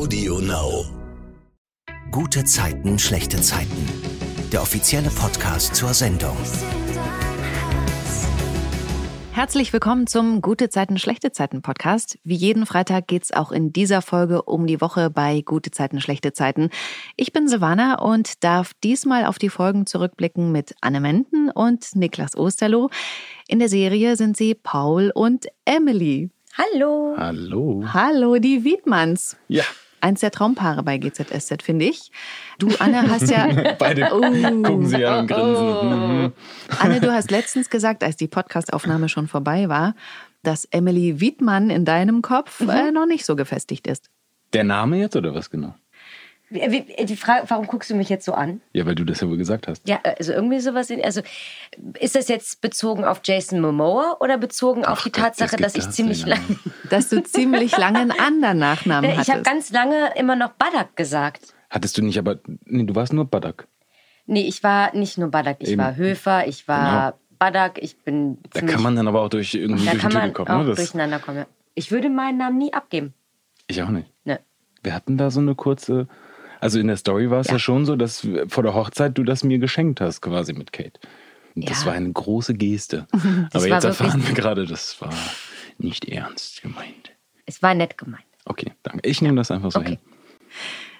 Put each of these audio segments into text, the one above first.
Audio Now. Gute Zeiten, schlechte Zeiten. Der offizielle Podcast zur Sendung. Herzlich willkommen zum Gute Zeiten, schlechte Zeiten Podcast. Wie jeden Freitag geht's auch in dieser Folge um die Woche bei Gute Zeiten, schlechte Zeiten. Ich bin Silvana und darf diesmal auf die Folgen zurückblicken mit Anne Menden und Niklas Osterloh. In der Serie sind sie Paul und Emily. Hallo. Hallo. Hallo, die Wiedmanns. Ja. Eins der Traumpaare bei GZSZ, finde ich. Du, Anne, hast ja. Beide Oh. gucken sie an und grinsen. Mhm. Anne, du hast letztens gesagt, als die Podcastaufnahme schon vorbei war, dass Emily Wiedmann in deinem Kopf äh, noch nicht so gefestigt ist. Der Name jetzt oder was genau? Wie- Die Frage, warum guckst du mich jetzt so an? Ja, weil du das ja wohl gesagt hast. Ja, also irgendwie sowas. In, also ist das jetzt bezogen auf Jason Momoa oder bezogen auf die Gott, das Tatsache, gibt dass ich das ziemlich lange. Dass du ziemlich lange einen anderen Nachnamen Ich habe hattest. ganz lange immer noch Badak gesagt. Hattest du nicht, aber nee, du warst nur Badak. Nee, ich war nicht nur Badak, ich Eben. war Höfer, ich war Badak, ich bin. Da kann man dann aber auch durch irgendwie da durch kann die Tür man gekommen. auch Ne? Das, durcheinander kommen. ja. Ich würde meinen Namen nie abgeben. ich auch nicht. Ne. Wir hatten da so eine kurze. Also in der Story war es ja. Ja. schon so, dass vor der Hochzeit du das mir geschenkt hast, quasi mit Kate. Und Das Ja. war eine große Geste. Aber jetzt erfahren wir gerade, das war nicht ernst gemeint. Es war nett gemeint. Okay, danke. Ich nehme das einfach so Okay. hin.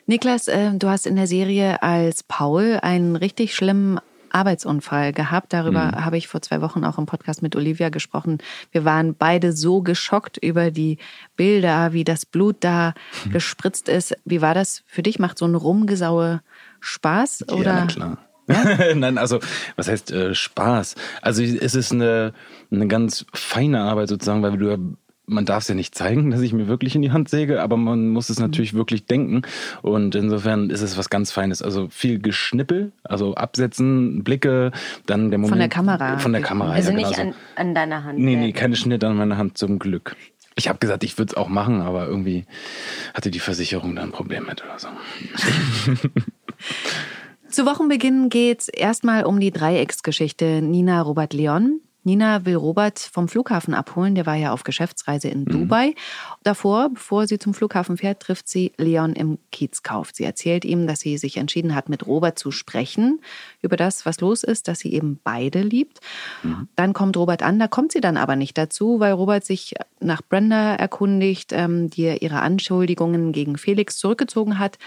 Niklas, äh, du hast in der Serie als Paul einen richtig schlimmen Arbeitsunfall gehabt. Darüber Mhm. habe ich vor zwei Wochen auch im Podcast mit Olivia gesprochen. Wir waren beide so geschockt über die Bilder, wie das Blut da Mhm. gespritzt ist. Wie war das für dich? Macht so ein Rumgesaue Spaß? Oder? Ja, klar. Nein, also was heißt äh, Spaß? Also es ist eine, eine ganz feine Arbeit sozusagen, weil du ja man darf es ja nicht zeigen, dass ich mir wirklich in die Hand säge, aber man muss es natürlich wirklich denken. Und insofern ist es was ganz Feines. Also viel Geschnippel, also absetzen, Blicke, dann der Moment. der Kamera. Von der Kamera, Also ja, nicht genau so. an, an deiner Hand. Nee, äh, nee, keine Schnitte an meiner Hand zum Glück. Ich habe gesagt, ich würde es auch machen, aber irgendwie hatte die Versicherung da ein Problem mit oder so. Zu Wochenbeginn geht's erstmal um die Dreiecksgeschichte Nina Robert Leon. Nina will Robert vom Flughafen abholen, der war ja auf Geschäftsreise in Dubai. Davor, bevor sie zum Flughafen fährt, trifft sie Leon im Kiezkauf. Sie erzählt ihm, dass sie sich entschieden hat, mit Robert zu sprechen über das, was los ist, dass sie eben beide liebt. Dann kommt Robert an, da kommt sie dann aber nicht dazu, weil Robert sich nach Brenda erkundigt, ähm, die ihre Anschuldigungen gegen Felix zurückgezogen hat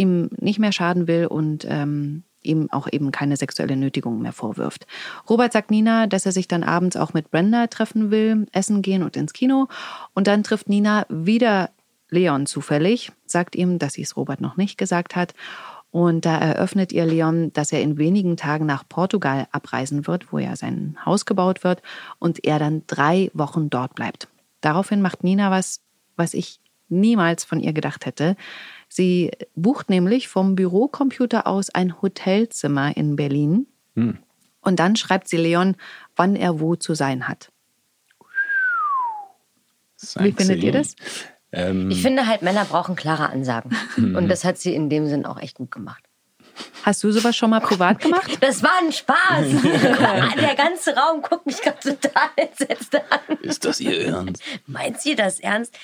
ihm nicht mehr schaden will und ähm, ihm auch eben keine sexuelle Nötigung mehr vorwirft. Robert sagt Nina, dass er sich dann abends auch mit Brenda treffen will, essen gehen und ins Kino. Und dann trifft Nina wieder Leon zufällig, sagt ihm, dass sie es Robert noch nicht gesagt hat. Und da eröffnet ihr Leon, dass er in wenigen Tagen nach Portugal abreisen wird, wo ja sein Haus gebaut wird und er dann drei Wochen dort bleibt. Daraufhin macht Nina was, was ich niemals von ihr gedacht hätte. Sie bucht nämlich vom Bürocomputer aus ein Hotelzimmer in Berlin. Und dann schreibt sie Leon, wann er wo zu sein hat. Wie findet ihr das? Ähm, Ich finde halt, Männer brauchen klare Ansagen. Mhm. Und das hat sie in dem Sinn auch echt gut gemacht. Hast du sowas schon mal privat gemacht? Das war ein Spaß. Der ganze Raum guckt mich gerade total entsetzt an. ist das ihr Ernst? Meint sie das ernst?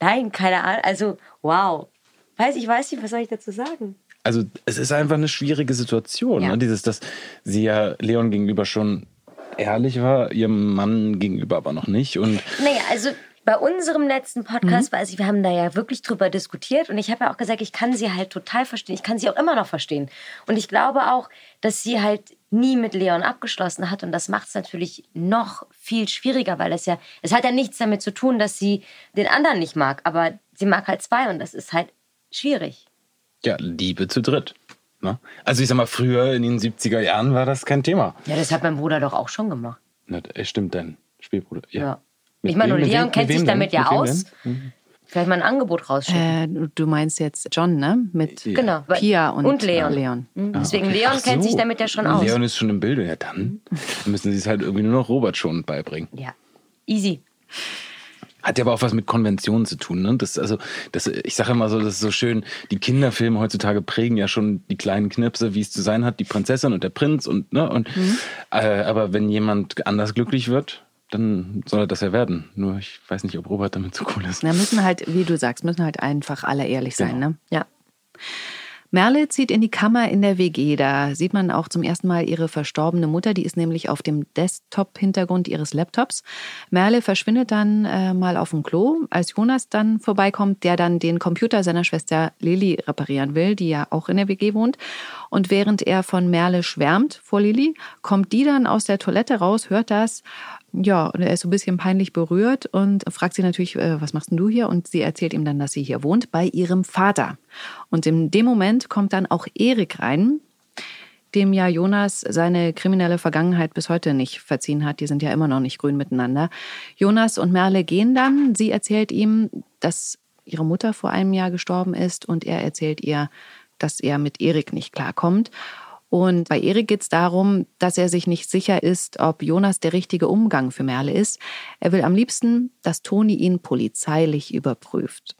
Nein, keine Ahnung. Also, wow. Weiß ich weiß nicht, was soll ich dazu sagen? Also es ist einfach eine schwierige Situation. Ja. Ne? Dieses, dass sie ja Leon gegenüber schon ehrlich war, ihrem Mann gegenüber aber noch nicht. Und Naja, also bei unserem letzten Podcast, weiß ich, wir haben da ja wirklich drüber diskutiert und ich habe ja auch gesagt, ich kann sie halt total verstehen. Ich kann sie auch immer noch verstehen. Und ich glaube auch, dass sie halt nie mit Leon abgeschlossen hat und das macht es natürlich noch viel schwieriger, weil das ja, es hat ja nichts damit zu tun, dass sie den anderen nicht mag, aber sie mag halt zwei und das ist halt schwierig. ja, Liebe zu dritt. Ne? Also ich sag mal, früher in den 70er Jahren war das kein Thema. Ja, das hat mein Bruder doch auch schon gemacht. Na, äh, stimmt dein Spielbruder. Ja. Mit Ich meine, und Leon wem- kennt sich damit denn? ja aus. denn? Vielleicht mal ein Angebot rausschicken. Äh, du meinst jetzt John, ne? Mit Ja. Genau. weil- Pia und, Leon. Leon. Mhm. Deswegen, Ah, okay. Leon Ach kennt so. sich damit ja schon aus. Leon ist schon im Bilde. Ja, dann müssen sie es halt irgendwie nur noch Robert schon beibringen. Ja, easy. Hat ja aber auch was mit Konventionen zu tun. Ne? Das, also, das, ich sage immer so, das ist so schön, die Kinderfilme heutzutage prägen ja schon die kleinen Knipse, wie es zu sein hat, die Prinzessin und der Prinz und, ne, und Mhm. äh, aber wenn jemand anders glücklich wird, dann soll er das ja werden. Nur ich weiß nicht, ob Robert damit so cool ist. Da müssen halt, wie du sagst, müssen halt einfach alle ehrlich sein, Genau. ne? Ja. Merle zieht in die Kammer in der WG. Da sieht man auch zum ersten Mal ihre verstorbene Mutter. Die ist nämlich auf dem Desktop-Hintergrund ihres Laptops. Merle verschwindet dann äh, mal auf dem Klo, als Jonas dann vorbeikommt, der dann den Computer seiner Schwester Lilly reparieren will, die ja auch in der WG wohnt. Und während er von Merle schwärmt vor Lilly, kommt die dann aus der Toilette raus, hört das ja, und er ist so ein bisschen peinlich berührt und fragt sie natürlich, äh, was machst denn du hier? Und sie erzählt ihm dann, dass sie hier wohnt, bei ihrem Vater. Und in dem Moment kommt dann auch Erik rein, dem ja Jonas seine kriminelle Vergangenheit bis heute nicht verziehen hat. Die sind ja immer noch nicht grün miteinander. Jonas und Merle gehen dann. Sie erzählt ihm, dass ihre Mutter vor einem Jahr gestorben ist und er erzählt ihr, dass er mit Erik nicht klarkommt. Und bei Erik geht es darum, dass er sich nicht sicher ist, ob Jonas der richtige Umgang für Merle ist. Er will am liebsten, dass Toni ihn polizeilich überprüft.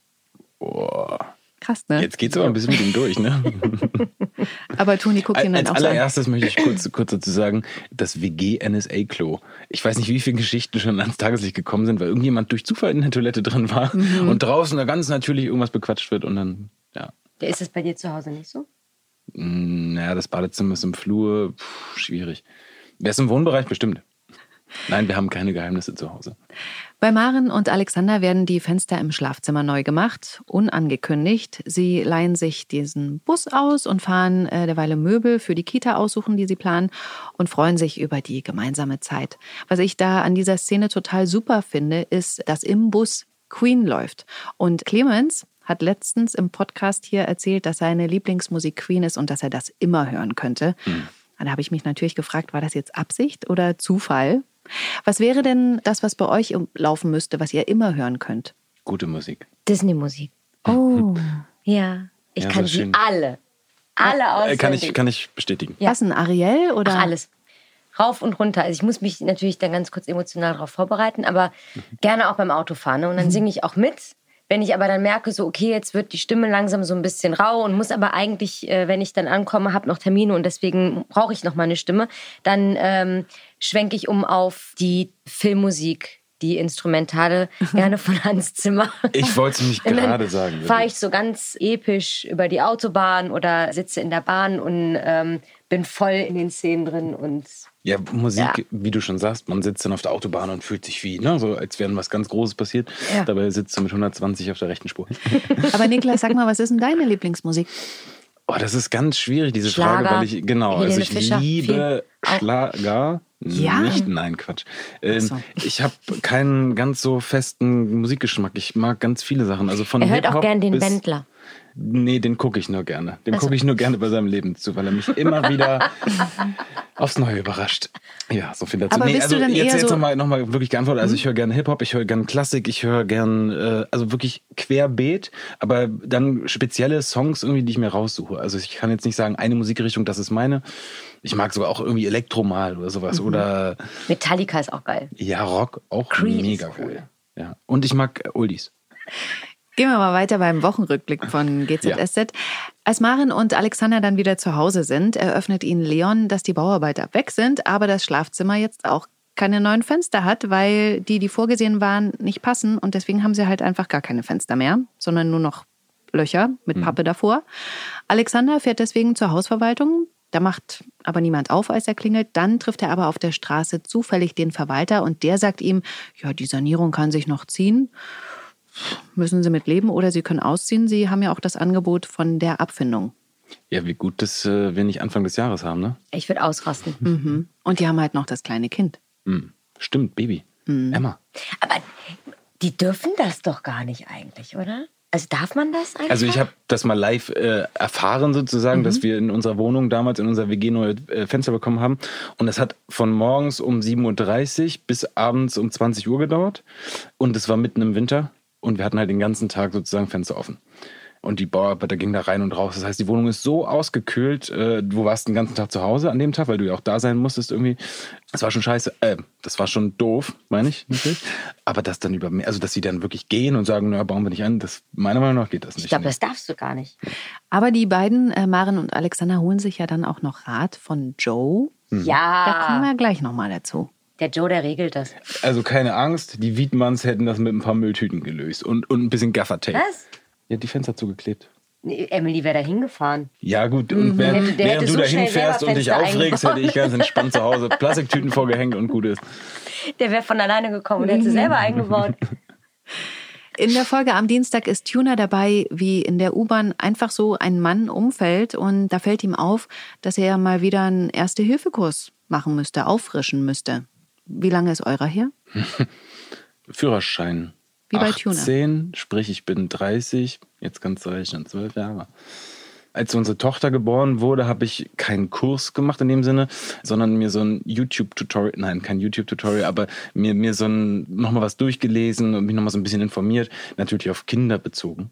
Boah. Krass, ne? Jetzt geht's aber ein bisschen mit ihm durch, ne? Aber Toni guckt ihn dann Als auch so an. allererstes möchte ich kurz, kurz dazu sagen, das WG-NSA-Klo. Ich weiß nicht, wie viele Geschichten schon ans Tageslicht gekommen sind, weil irgendjemand durch Zufall in der Toilette drin war Mhm. und draußen da ganz natürlich irgendwas bequatscht wird und dann, ja. Ist das bei dir zu Hause nicht so? Mm, Naja, das Badezimmer ist im Flur, Puh, schwierig. Wer ist im Wohnbereich? Bestimmt. Nein, wir haben keine Geheimnisse zu Hause. Bei Maren und Alexander werden die Fenster im Schlafzimmer neu gemacht, unangekündigt. Sie leihen sich diesen Bus aus und fahren äh, derweil Möbel für die Kita aussuchen, die sie planen und freuen sich über die gemeinsame Zeit. Was ich da an dieser Szene total super finde, ist, dass im Bus Queen läuft. Und Clemens hat letztens im Podcast hier erzählt, dass seine Lieblingsmusik Queen ist und dass er das immer hören könnte. Da habe ich mich natürlich gefragt, war das jetzt Absicht oder Zufall? Was wäre denn das, was bei euch laufen müsste, was ihr immer hören könnt? Gute Musik. Disney-Musik. Oh. Ja. Ich Ja, kann sie alle. Alle Äh, auswendig. kann, ich, kann ich bestätigen. Ja. Was, ein Ariel oder? Ach, alles. Rauf und runter. Also ich muss mich natürlich dann ganz kurz emotional darauf vorbereiten, aber gerne auch beim Autofahren. Ne? Und dann singe ich auch mit. Wenn ich aber dann merke, so, okay, jetzt wird die Stimme langsam so ein bisschen rau und muss aber eigentlich, äh, wenn ich dann ankomme, habe noch Termine und deswegen brauche ich noch mal eine Stimme, dann ähm, schwenke ich um auf die Filmmusik, die Instrumentale, gerne von Hans Zimmer. Ich wollte es nämlich dann gerade sagen. Fahre ich so ganz episch über die Autobahn oder sitze in der Bahn und ähm, bin voll in den Szenen drin und Ja, Musik, Ja. wie du schon sagst, man sitzt dann auf der Autobahn und fühlt sich wie, ne, so als wäre was ganz Großes passiert. Ja. Dabei sitzt du mit 120 auf der rechten Spur. Aber Niklas, sag mal, was ist denn deine Lieblingsmusik? Oh, das ist ganz schwierig, diese Schlager, Frage, weil ich, genau, also Helene ich Fischer, liebe viel. Schlager. Ja? Nicht, nein, Quatsch. Ähm, so. Ich habe keinen ganz so festen Musikgeschmack. Ich mag ganz viele Sachen. Also von er hört auch gern den Wendler. Nee, den gucke ich nur gerne. Den Ach so. gucke ich nur gerne bei seinem Leben zu, weil er mich immer wieder aufs Neue überrascht. Ja, so viel dazu. Aber bist also du dann jetzt, eher jetzt so- nochmal noch mal wirklich geantwortet. Also ich höre gerne Hip-Hop, ich höre gerne Klassik, ich höre gerne, äh, also wirklich querbeet, aber dann spezielle Songs irgendwie, die ich mir raussuche. Also ich kann jetzt nicht sagen, eine Musikrichtung, das ist meine. Ich mag sogar auch irgendwie Elektro mal oder sowas. Oder Metallica ist auch geil. ja, Rock auch Creed mega cool. geil. Ja. Und ich mag Oldies. Gehen wir mal weiter beim Wochenrückblick von GZSZ. Als Marin und Alexander dann wieder zu Hause sind, eröffnet ihnen Leon, dass die Bauarbeiter weg sind, aber das Schlafzimmer jetzt auch keine neuen Fenster hat, weil die, die vorgesehen waren, nicht passen. Und deswegen haben sie halt einfach gar keine Fenster mehr, sondern nur noch Löcher mit Pappe davor. Alexander fährt deswegen zur Hausverwaltung. Da macht aber niemand auf, als er klingelt. Dann trifft er aber auf der Straße zufällig den Verwalter und der sagt ihm, ja, die Sanierung kann sich noch ziehen müssen sie mit leben oder sie können ausziehen. Sie haben ja auch das Angebot von der Abfindung. Ja, wie gut, dass äh, wir nicht Anfang des Jahres haben, ne? Ich würde ausrasten. Mhm. Und die haben halt noch das kleine Kind. Hm. Stimmt, Baby. Mhm. Emma. Aber die dürfen das doch gar nicht eigentlich, oder? Also darf man das eigentlich? Also ich habe das mal live äh, erfahren sozusagen, dass wir in unserer Wohnung damals in unserer WG neue äh, Fenster bekommen haben. Und das hat von morgens um 7.30 Uhr bis abends um 20 Uhr gedauert. Und es war mitten im Winter. Und wir hatten halt den ganzen Tag sozusagen Fenster offen. Und die Bauarbeiter gingen da rein und raus. Das heißt, die Wohnung ist so ausgekühlt. Äh, du warst den ganzen Tag zu Hause an dem Tag, weil du ja auch da sein musstest irgendwie. Das war schon scheiße. Äh, das war schon doof, meine ich natürlich. Aber das dann über, also dass sie dann wirklich gehen und sagen, na, bauen wir nicht an, das meiner Meinung nach geht das nicht. ich glaube, das darfst du gar nicht. Aber die beiden, äh, Maren und Alexander, holen sich ja dann auch noch Rat von Joe. Da kommen Ja. wir gleich nochmal dazu. Der Joe, der regelt das. Also keine Angst, die Wiedmanns hätten das mit ein paar Mülltüten gelöst und, und ein bisschen Gaffertape. Was? Ja, die Fenster zugeklebt. Nee, Emily wäre da hingefahren. Ja, gut, und während, der hätte während du so da hinfährst und dich aufregst, hätte ich ganz entspannt zu Hause Plastiktüten vorgehängt und gut ist. Der wäre von alleine gekommen und hätte sie selber eingebaut. In der Folge am Dienstag ist Tuna dabei, wie in der U-Bahn einfach so ein Mann umfällt und da fällt ihm auf, dass er mal wieder einen Erste-Hilfe-Kurs machen müsste, auffrischen müsste. Wie lange ist eurer her? Führerschein. Wie bei Tuna. 18, sprich ich bin 30, jetzt kannst du rechnen, 12 Jahre. Als unsere Tochter geboren wurde, habe ich keinen Kurs gemacht in dem Sinne, sondern mir so ein YouTube-Tutorial, nein, kein YouTube-Tutorial, aber mir, mir so ein, nochmal was durchgelesen und mich nochmal so ein bisschen informiert, natürlich auf Kinder bezogen.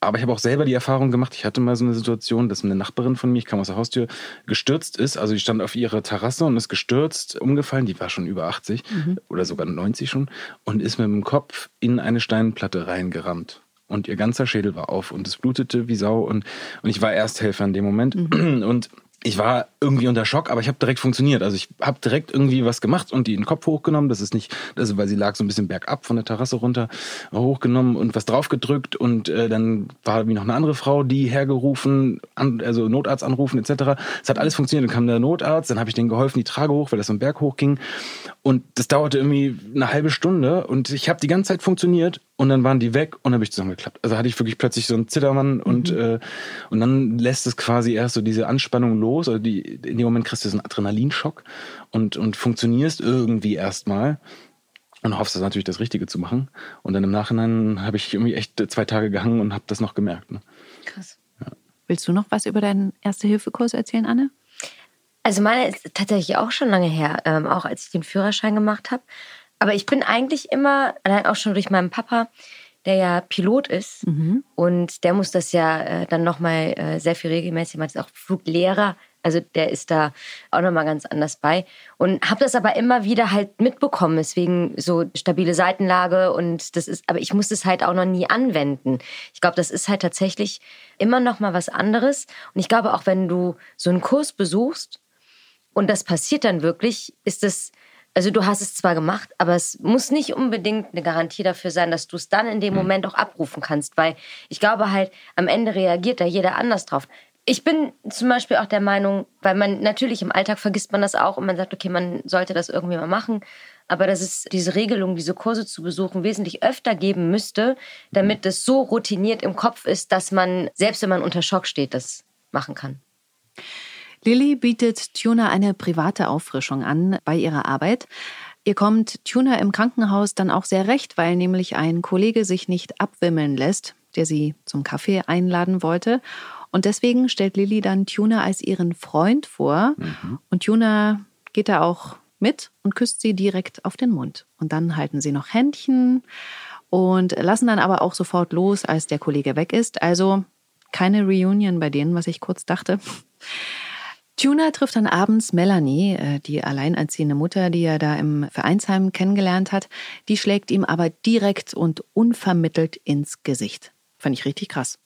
Aber ich habe auch selber die Erfahrung gemacht, ich hatte mal so eine Situation, dass eine Nachbarin von mir, ich kam aus der Haustür, gestürzt ist. Also die stand auf ihrer Terrasse und ist gestürzt, umgefallen. Die war schon über 80 oder sogar 90 schon und ist mit dem Kopf in eine Steinplatte reingerammt. Und ihr ganzer Schädel war auf und es blutete wie Sau. Und, und ich war Ersthelfer in dem Moment. Und ich war irgendwie unter Schock, aber ich habe direkt funktioniert. Also ich habe direkt irgendwie was gemacht und die den Kopf hochgenommen. Das ist nicht, also weil sie lag so ein bisschen bergab von der Terrasse runter, hochgenommen und was draufgedrückt und äh, dann war wie noch eine andere Frau, die hergerufen, an, also Notarzt anrufen etc. Es hat alles funktioniert. Dann kam der Notarzt, dann habe ich denen geholfen, die Trage hoch, weil das so einen Berg hochging und das dauerte irgendwie eine halbe Stunde und ich habe die ganze Zeit funktioniert und dann waren die weg und dann habe ich zusammengeklappt. Also hatte ich wirklich plötzlich so einen Zittermann und, äh, und dann lässt es quasi erst so diese Anspannung los. Also die, in dem Moment kriegst du so einen Adrenalinschock und, und funktionierst irgendwie erstmal und hoffst das natürlich das Richtige zu machen. Und dann im Nachhinein habe ich irgendwie echt zwei Tage gehangen und habe das noch gemerkt. Ne? Krass. Willst du noch was über deinen Erste-Hilfe-Kurs erzählen, Anne? Also meine ist tatsächlich auch schon lange her, ähm, auch als ich den Führerschein gemacht habe. Aber ich bin eigentlich immer, allein auch schon durch meinen Papa, der ja Pilot ist und der muss das ja äh, dann nochmal äh, sehr viel regelmäßig machen, ist auch Fluglehrer, also der ist da auch nochmal ganz anders bei. Und habe das aber immer wieder halt mitbekommen, deswegen so stabile Seitenlage und das ist, aber ich muss das halt auch noch nie anwenden. Ich glaube, das ist halt tatsächlich immer noch mal was anderes. Und ich glaube auch, wenn du so einen Kurs besuchst und das passiert dann wirklich, ist es, also du hast es zwar gemacht, aber es muss nicht unbedingt eine Garantie dafür sein, dass du es dann in dem Moment auch abrufen kannst, weil ich glaube halt, am Ende reagiert da jeder anders drauf. Ich bin zum Beispiel auch der Meinung, weil man natürlich im Alltag vergisst man das auch und man sagt, okay, man sollte das irgendwie mal machen, aber dass es diese Regelung, diese Kurse zu besuchen, wesentlich öfter geben müsste, damit es so routiniert im Kopf ist, dass man, selbst wenn man unter Schock steht, das machen kann. Lilly bietet Tuna eine private Auffrischung an bei ihrer Arbeit. Ihr kommt Tuna im Krankenhaus dann auch sehr recht, weil nämlich ein Kollege sich nicht abwimmeln lässt, der sie zum Kaffee einladen wollte. Und deswegen stellt Lilly dann Tuna als ihren Freund vor. Und Tuna geht da auch mit und küsst sie direkt auf den Mund. Und dann halten sie noch Händchen und lassen dann aber auch sofort los, als der Kollege weg ist. Also keine Reunion bei denen, was ich kurz dachte. Tuna trifft dann abends Melanie, äh, die alleinerziehende Mutter, die er da im Vereinsheim kennengelernt hat. Die schlägt ihm aber direkt und unvermittelt ins Gesicht. Fand ich richtig krass.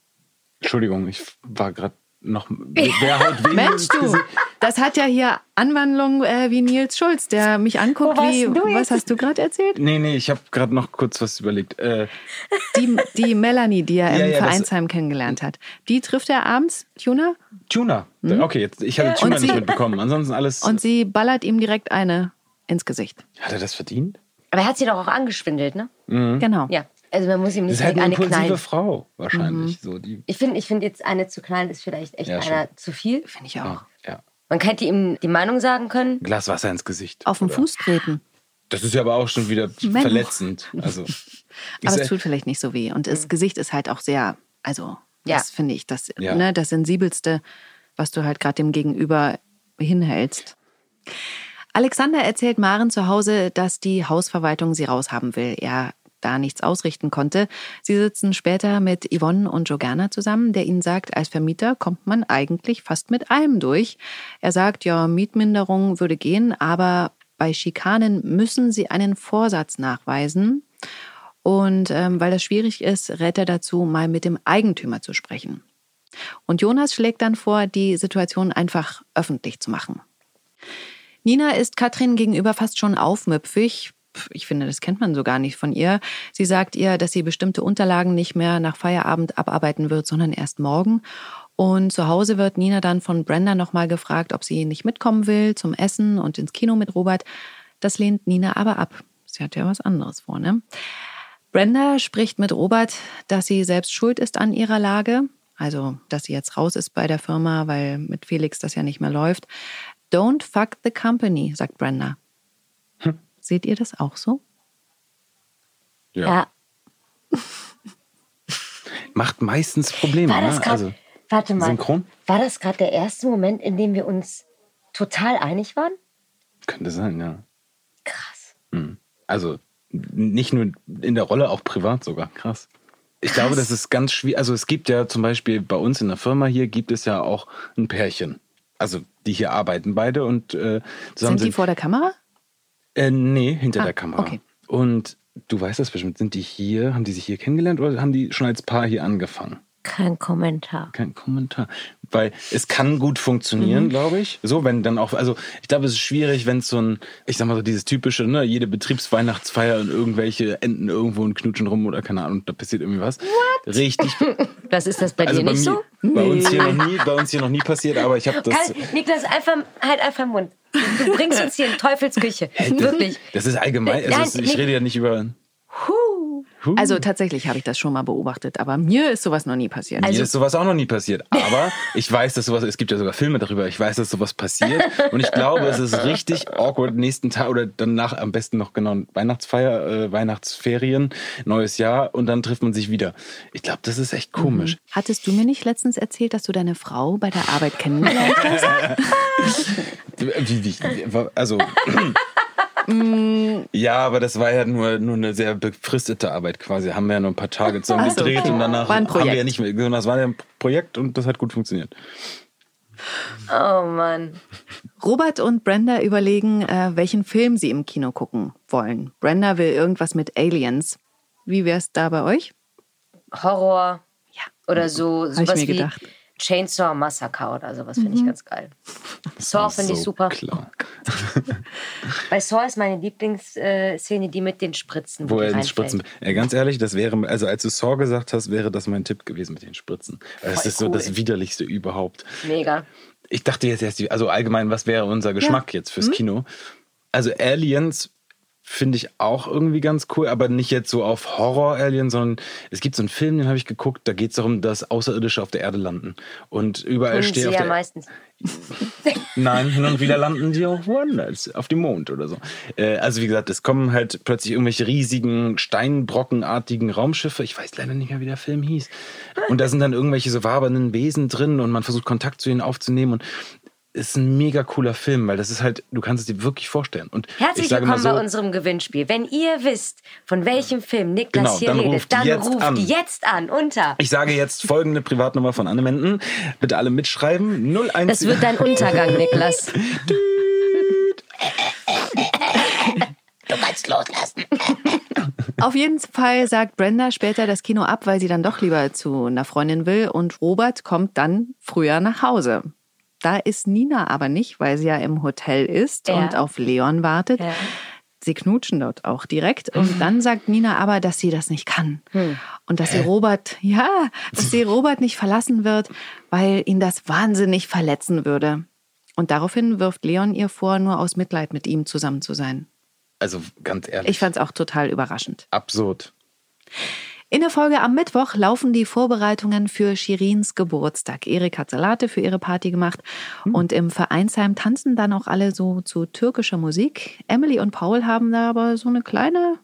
Entschuldigung, ich war gerade noch. Wer haut wem Mensch, du? Das hat ja hier Anwandlung äh, wie Nils Schulz, der mich anguckt, wie, was hast du gerade erzählt? Nee, nee, ich habe gerade noch kurz was überlegt. Äh, Die, die Melanie, die er Ja, im ja, Vereinsheim kennengelernt hat. Die trifft er abends, Tuna, Tuna. Okay, jetzt, ich hatte Tuna Mhm. Und nicht sie- mitbekommen. Ansonsten alles. und sie ballert ihm direkt eine ins Gesicht. hat er das verdient? Aber er hat sie doch auch angeschwindelt, ne? Genau. Ja. Also man muss ihm Das nicht ist halt eine impulsive knallen. Frau, wahrscheinlich. So, die, Ich finde ich find jetzt eine zu klein ist vielleicht echt Ja, schon. einer zu viel. Finde ich auch. ja. Man könnte ihm die Meinung sagen können. Glas Wasser ins Gesicht. Auf den oder? Fuß treten. Das ist ja aber auch schon wieder Menno. verletzend. Also, Aber es tut vielleicht nicht so weh. Und das Gesicht ist halt auch sehr, also, Ja. das finde ich, das, Ja. ne, das Sensibelste, was du halt gerade dem Gegenüber hinhältst. Alexander erzählt Maren zu Hause, dass die Hausverwaltung sie raushaben will. Er da nichts ausrichten konnte. Sie sitzen später mit Yvonne und Jogana zusammen, der ihnen sagt, als Vermieter kommt man eigentlich fast mit allem durch. Er sagt, ja, Mietminderung würde gehen, aber bei Schikanen müssen sie einen Vorsatz nachweisen. Und ähm, weil das schwierig ist, rät er dazu, mal mit dem Eigentümer zu sprechen. Und Jonas schlägt dann vor, die Situation einfach öffentlich zu machen. Nina ist Katrin gegenüber fast schon aufmüpfig. Ich finde, das kennt man so gar nicht von ihr. Sie sagt ihr, dass sie bestimmte Unterlagen nicht mehr nach Feierabend abarbeiten wird, sondern erst morgen. Und zu Hause wird Nina dann von Brenda nochmal gefragt, ob sie nicht mitkommen will zum Essen und ins Kino mit Robert. Das lehnt Nina aber ab. Sie hat ja was anderes vor, ne? Brenda spricht mit Robert, dass sie selbst schuld ist an ihrer Lage. Also, dass sie jetzt raus ist bei der Firma, weil mit Felix das ja nicht mehr läuft. Don't fuck the company, sagt Brenda. Hm. Seht ihr das auch so? Ja. ja. Macht meistens Probleme. War das ne? grad, also, warte mal. Synchron? War das gerade der erste Moment, in dem wir uns total einig waren? Könnte sein, ja. Krass. Hm. Also nicht nur in der Rolle, auch privat sogar. Krass. Ich Krass. glaube, das ist ganz schwierig. Also es gibt ja zum Beispiel bei uns in der Firma hier gibt es ja auch ein Pärchen. Also die hier arbeiten beide und äh, zusammen sind die sind, vor der Kamera? Äh, nee, hinter ah, der Kamera. Okay. Und du weißt das bestimmt. Sind die hier? Haben die sich hier kennengelernt oder haben die schon als Paar hier angefangen? Kein Kommentar. Kein Kommentar. Weil es kann gut funktionieren, mhm. glaube ich. So, wenn dann auch, also ich glaube, es ist schwierig, wenn es so ein, ich sag mal so dieses typische, ne, jede Betriebsweihnachtsfeier und irgendwelche enden irgendwo und knutschen rum oder keine Ahnung, da passiert irgendwie was. What? Richtig. Was ist das bei also dir bei nicht mir, so? Bei uns hier noch nie, bei uns hier noch nie passiert, aber ich habe das. Kann, Niklas, einfach, halt einfach im Mund. Du bringst uns hier in Teufelsküche. Hey, Wirklich. Das ist allgemein. Also Nein, ich rede ja nicht über. Huh. Also tatsächlich habe ich das schon mal beobachtet, aber mir ist sowas noch nie passiert. Also mir ist sowas auch noch nie passiert. Aber ich weiß, dass sowas, es gibt ja sogar Filme darüber, ich weiß, dass sowas passiert. Und ich glaube, es ist richtig awkward, nächsten Tag oder danach am besten noch genau Weihnachtsfeier, äh, Weihnachtsferien, neues Jahr und dann trifft man sich wieder. Ich glaube, das ist echt komisch. Mhm. Hattest du mir nicht letztens erzählt, dass du deine Frau bei der Arbeit kennengelernt hast? wie, wie. Ja, aber das war ja nur, nur eine sehr befristete Arbeit quasi. Haben wir ja nur ein paar Tage zusammen so, gedreht okay. und danach haben wir ja nicht mehr. Das war ja ein Projekt und das hat gut funktioniert. Oh Mann. Robert und Brenda überlegen, äh, welchen Film sie im Kino gucken wollen. Brenda will irgendwas mit Aliens. Wie wäre es da bei euch? Horror. Ja. Oder so sowas Hab ich mir wie gedacht. Chainsaw Massacre oder sowas finde ich ganz geil. Saw finde ich so super. Klar. Bei Saw ist meine Lieblingsszene die mit den Spritzen. Wo die er den. Spritzen. Ja, ganz ehrlich, das wäre, also als du Saw gesagt hast, wäre das mein Tipp gewesen mit den Spritzen. Das Voll ist so cool. das widerlichste überhaupt. Mega. Ich dachte jetzt erst, also allgemein, was wäre unser Geschmack jetzt fürs Kino? Also Aliens finde ich auch irgendwie ganz cool, aber nicht jetzt so auf Horror-Alien, sondern es gibt so einen Film, den habe ich geguckt, da geht es darum, dass Außerirdische auf der Erde landen. Und überall Und steht sie auf ja der meistens. Nein, hin und wieder landen die auch woanders, auf dem Mond oder so. Äh, also wie gesagt, es kommen halt plötzlich irgendwelche riesigen, steinbrockenartigen Raumschiffe. Ich weiß leider nicht mehr, wie der Film hieß. Und da sind dann irgendwelche so wabernden Wesen drin und man versucht Kontakt zu ihnen aufzunehmen und ist ein mega cooler Film, weil das ist halt, du kannst es dir wirklich vorstellen. Und Herzlich ich sage mal willkommen so, bei unserem Gewinnspiel. Wenn ihr wisst, von welchem Film Niklas Genau, hier dann redet, ruft dann jetzt ruft an. jetzt an unter. ich sage jetzt folgende Privatnummer von Anne Menden. Bitte alle mitschreiben. 01 Das wird dein Untergang, Niklas. Du kannst loslassen. Auf jeden Fall sagt Brenda später das Kino ab, weil sie dann doch lieber zu einer Freundin will und Robert kommt dann früher nach Hause. Da ist Nina aber nicht, weil sie ja im Hotel ist Ja. und auf Leon wartet. Ja. Sie knutschen dort auch direkt und dann sagt Nina aber, dass sie das nicht kann Hm. und dass sie Robert, ja, dass sie Robert nicht verlassen wird, weil ihn das wahnsinnig verletzen würde. Und daraufhin wirft Leon ihr vor, nur aus Mitleid mit ihm zusammen zu sein. Also ganz ehrlich, Ich fand es auch total überraschend. absurd. In der Folge am Mittwoch laufen die Vorbereitungen für Shirins Geburtstag. Erik hat Salate für ihre Party gemacht und im Vereinsheim tanzen dann auch alle so zu türkischer Musik. Emily und Paul haben da aber so eine kleine,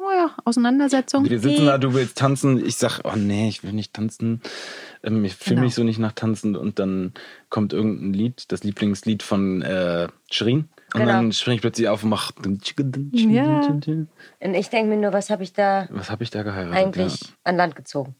naja, Auseinandersetzung. Wir sitzen da, du willst tanzen. Ich sag, oh nee, ich will nicht tanzen. Ähm, ich fühle Genau. mich so nicht nach tanzen. Und dann kommt irgendein Lied, das Lieblingslied von äh, Shirin. Und Genau. dann springe ich plötzlich auf und mach. Ja. Und ich denke mir nur, was habe ich da Was habe ich da geheiratet? eigentlich Ja. an Land gezogen?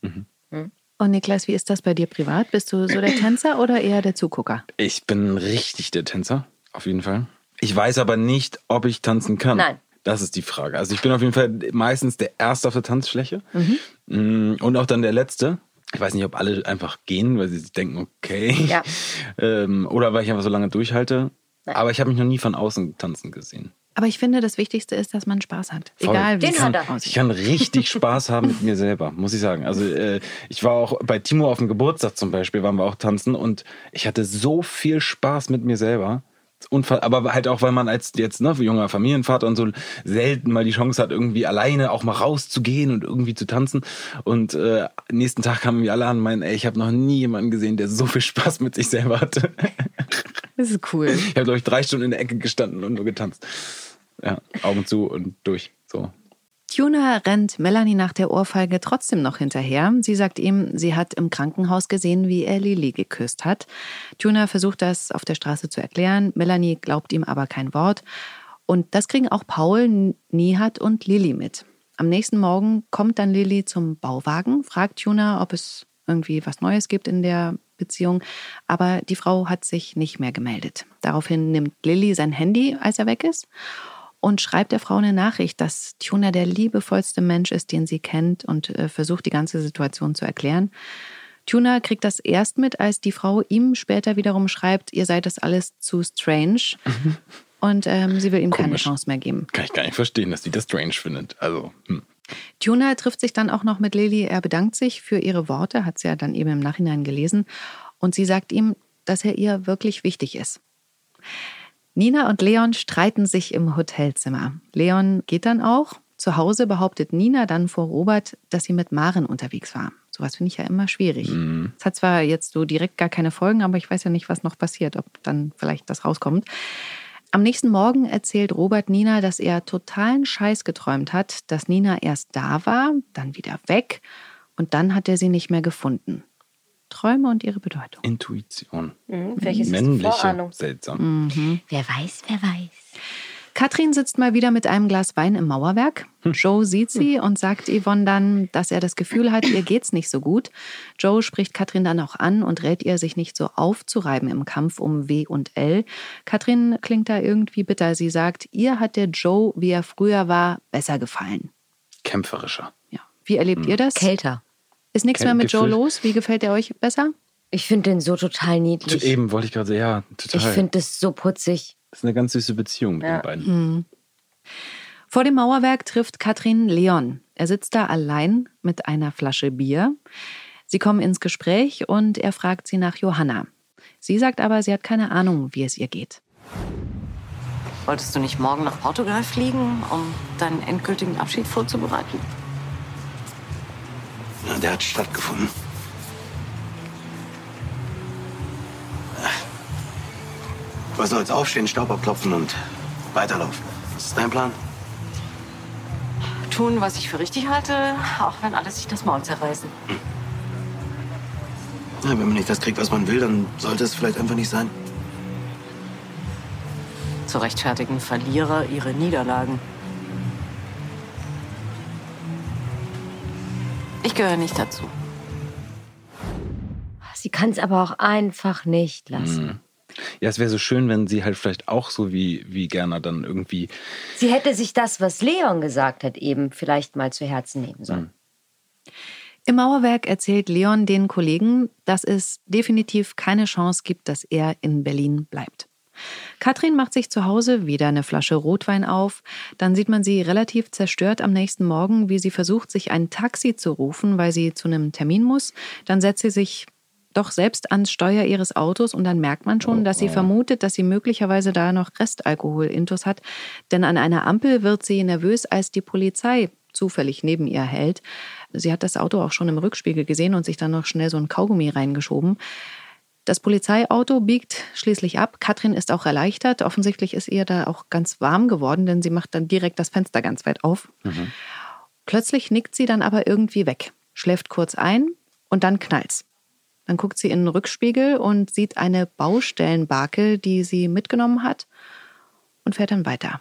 Und Niklas, wie ist das bei dir privat? Bist du so der Tänzer oder eher der Zugucker? Ich bin richtig der Tänzer, auf jeden Fall. Ich weiß aber nicht, ob ich tanzen kann. Nein. Das ist die Frage. Also ich bin auf jeden Fall meistens der Erste auf der Tanzfläche Mhm. Mm, und auch dann der Letzte. Ich weiß nicht, ob alle einfach gehen, weil sie sich denken, okay. Ja. ähm, oder weil ich einfach so lange durchhalte. Aber ich habe mich noch nie von außen tanzen gesehen. Aber ich finde, das Wichtigste ist, dass man Spaß hat. Voll. Egal wie Den es hat er. Ich kann richtig Spaß haben mit mir selber, muss ich sagen. Also äh, ich war auch bei Timo auf dem Geburtstag zum Beispiel, waren wir auch tanzen und ich hatte so viel Spaß mit mir selber. Aber halt auch, weil man als jetzt ne, junger Familienvater und so selten mal die Chance hat, irgendwie alleine auch mal rauszugehen und irgendwie zu tanzen. Und äh, nächsten Tag kamen wir alle an und meinen, ey, ich habe noch nie jemanden gesehen, der so viel Spaß mit sich selber hatte. Das ist cool. Ich habe, glaube ich, drei Stunden in der Ecke gestanden und nur getanzt. Ja, Augen zu und durch. So. Tuna rennt Melanie nach der Ohrfeige trotzdem noch hinterher. Sie sagt ihm, sie hat im Krankenhaus gesehen, wie er Lily geküsst hat. Tuna versucht das auf der Straße zu erklären. Melanie glaubt ihm aber kein Wort. Und das kriegen auch Paul, Nihat und Lilly mit. Am nächsten Morgen kommt dann Lilly zum Bauwagen, fragt Tuna, ob es irgendwie was Neues gibt in der Beziehung. Aber die Frau hat sich nicht mehr gemeldet. Daraufhin nimmt Lilly sein Handy, als er weg ist und schreibt der Frau eine Nachricht, dass Tuna der liebevollste Mensch ist, den sie kennt und äh, versucht die ganze Situation zu erklären. Tuna kriegt das erst mit, als die Frau ihm später wiederum schreibt, ihr seid das alles zu strange und ähm, sie will ihm keine Komisch. Chance mehr geben. Kann ich gar nicht verstehen, dass die das strange findet. Also, hm. Tuna trifft sich dann auch noch mit Lily. Er bedankt sich für ihre Worte, hat sie ja dann eben im Nachhinein gelesen. Und sie sagt ihm, dass er ihr wirklich wichtig ist. Nina und Leon streiten sich im Hotelzimmer. Leon geht dann auch. Zu Hause behauptet Nina dann vor Robert, dass sie mit Maren unterwegs war. Sowas finde ich ja immer schwierig. Es hat zwar jetzt so direkt gar keine Folgen, aber ich weiß ja nicht, was noch passiert, ob dann vielleicht das rauskommt. Am nächsten Morgen erzählt Robert Nina, dass er totalen Scheiß geträumt hat, dass Nina erst da war, dann wieder weg und dann hat er sie nicht mehr gefunden. Träume und ihre Bedeutung. Intuition. Hm, welches ist Männliche. Vorahnung? Seltsam. Wer weiß, wer weiß. Katrin sitzt mal wieder mit einem Glas Wein im Mauerwerk. Joe sieht sie und sagt Yvonne dann, dass er das Gefühl hat, ihr geht's nicht so gut. Joe spricht Katrin dann auch an und rät ihr, sich nicht so aufzureiben im Kampf um W und L. Katrin klingt da irgendwie bitter. Sie sagt, ihr hat der Joe, wie er früher war, besser gefallen. Kämpferischer. Ja. Wie erlebt ihr das? Kälter. Ist nichts mehr mit Joe Gefühl- los? Wie gefällt er euch besser? Ich finde den so total niedlich. Eben wollte ich gerade sagen, ja, total. Ich finde das so putzig. das ist eine ganz süße Beziehung mit Ja. den beiden. Vor dem Mauerwerk trifft Katrin Leon. Er sitzt da allein mit einer Flasche Bier. Sie kommen ins Gespräch und er fragt sie nach Johanna. Sie sagt aber, sie hat keine Ahnung, wie es ihr geht. Wolltest du nicht morgen nach Portugal fliegen, um deinen endgültigen Abschied vorzubereiten? Na, der hat stattgefunden. Was soll's? Aufstehen, Staub abklopfen und weiterlaufen. Was ist dein Plan? Tun, was ich für richtig halte, auch wenn alle sich das Maul zerreißen. Ja, wenn man nicht das kriegt, was man will, dann sollte es vielleicht einfach nicht sein. Zu rechtfertigen Verlierer ihre Niederlagen. Ich gehöre nicht dazu. Sie kann es aber auch einfach nicht lassen. Ja, es wäre so schön, wenn sie halt vielleicht auch so wie, wie Gerner dann irgendwie. Sie hätte sich das, was Leon gesagt hat, eben vielleicht mal zu Herzen nehmen sollen. Im Mauerwerk erzählt Leon den Kollegen, dass es definitiv keine Chance gibt, dass er in Berlin bleibt. Katrin macht sich zu Hause wieder eine Flasche Rotwein auf. Dann sieht man sie relativ zerstört am nächsten Morgen, wie sie versucht, sich ein Taxi zu rufen, weil sie zu einem Termin muss. Dann setzt sie sich doch selbst ans Steuer ihres Autos und dann merkt man schon, dass sie vermutet, dass sie möglicherweise da noch Restalkohol intus hat. Denn an einer Ampel wird sie nervös, als die Polizei zufällig neben ihr hält. Sie hat das Auto auch schon im Rückspiegel gesehen und sich dann noch schnell so ein Kaugummi reingeschoben. Das Polizeiauto biegt schließlich ab. Katrin ist auch erleichtert. Offensichtlich ist ihr da auch ganz warm geworden, denn sie macht dann direkt das Fenster ganz weit auf. Plötzlich nickt sie dann aber irgendwie weg, schläft kurz ein und dann knallt's. Dann guckt sie in den Rückspiegel und sieht eine Baustellenbarke, die sie mitgenommen hat und fährt dann weiter.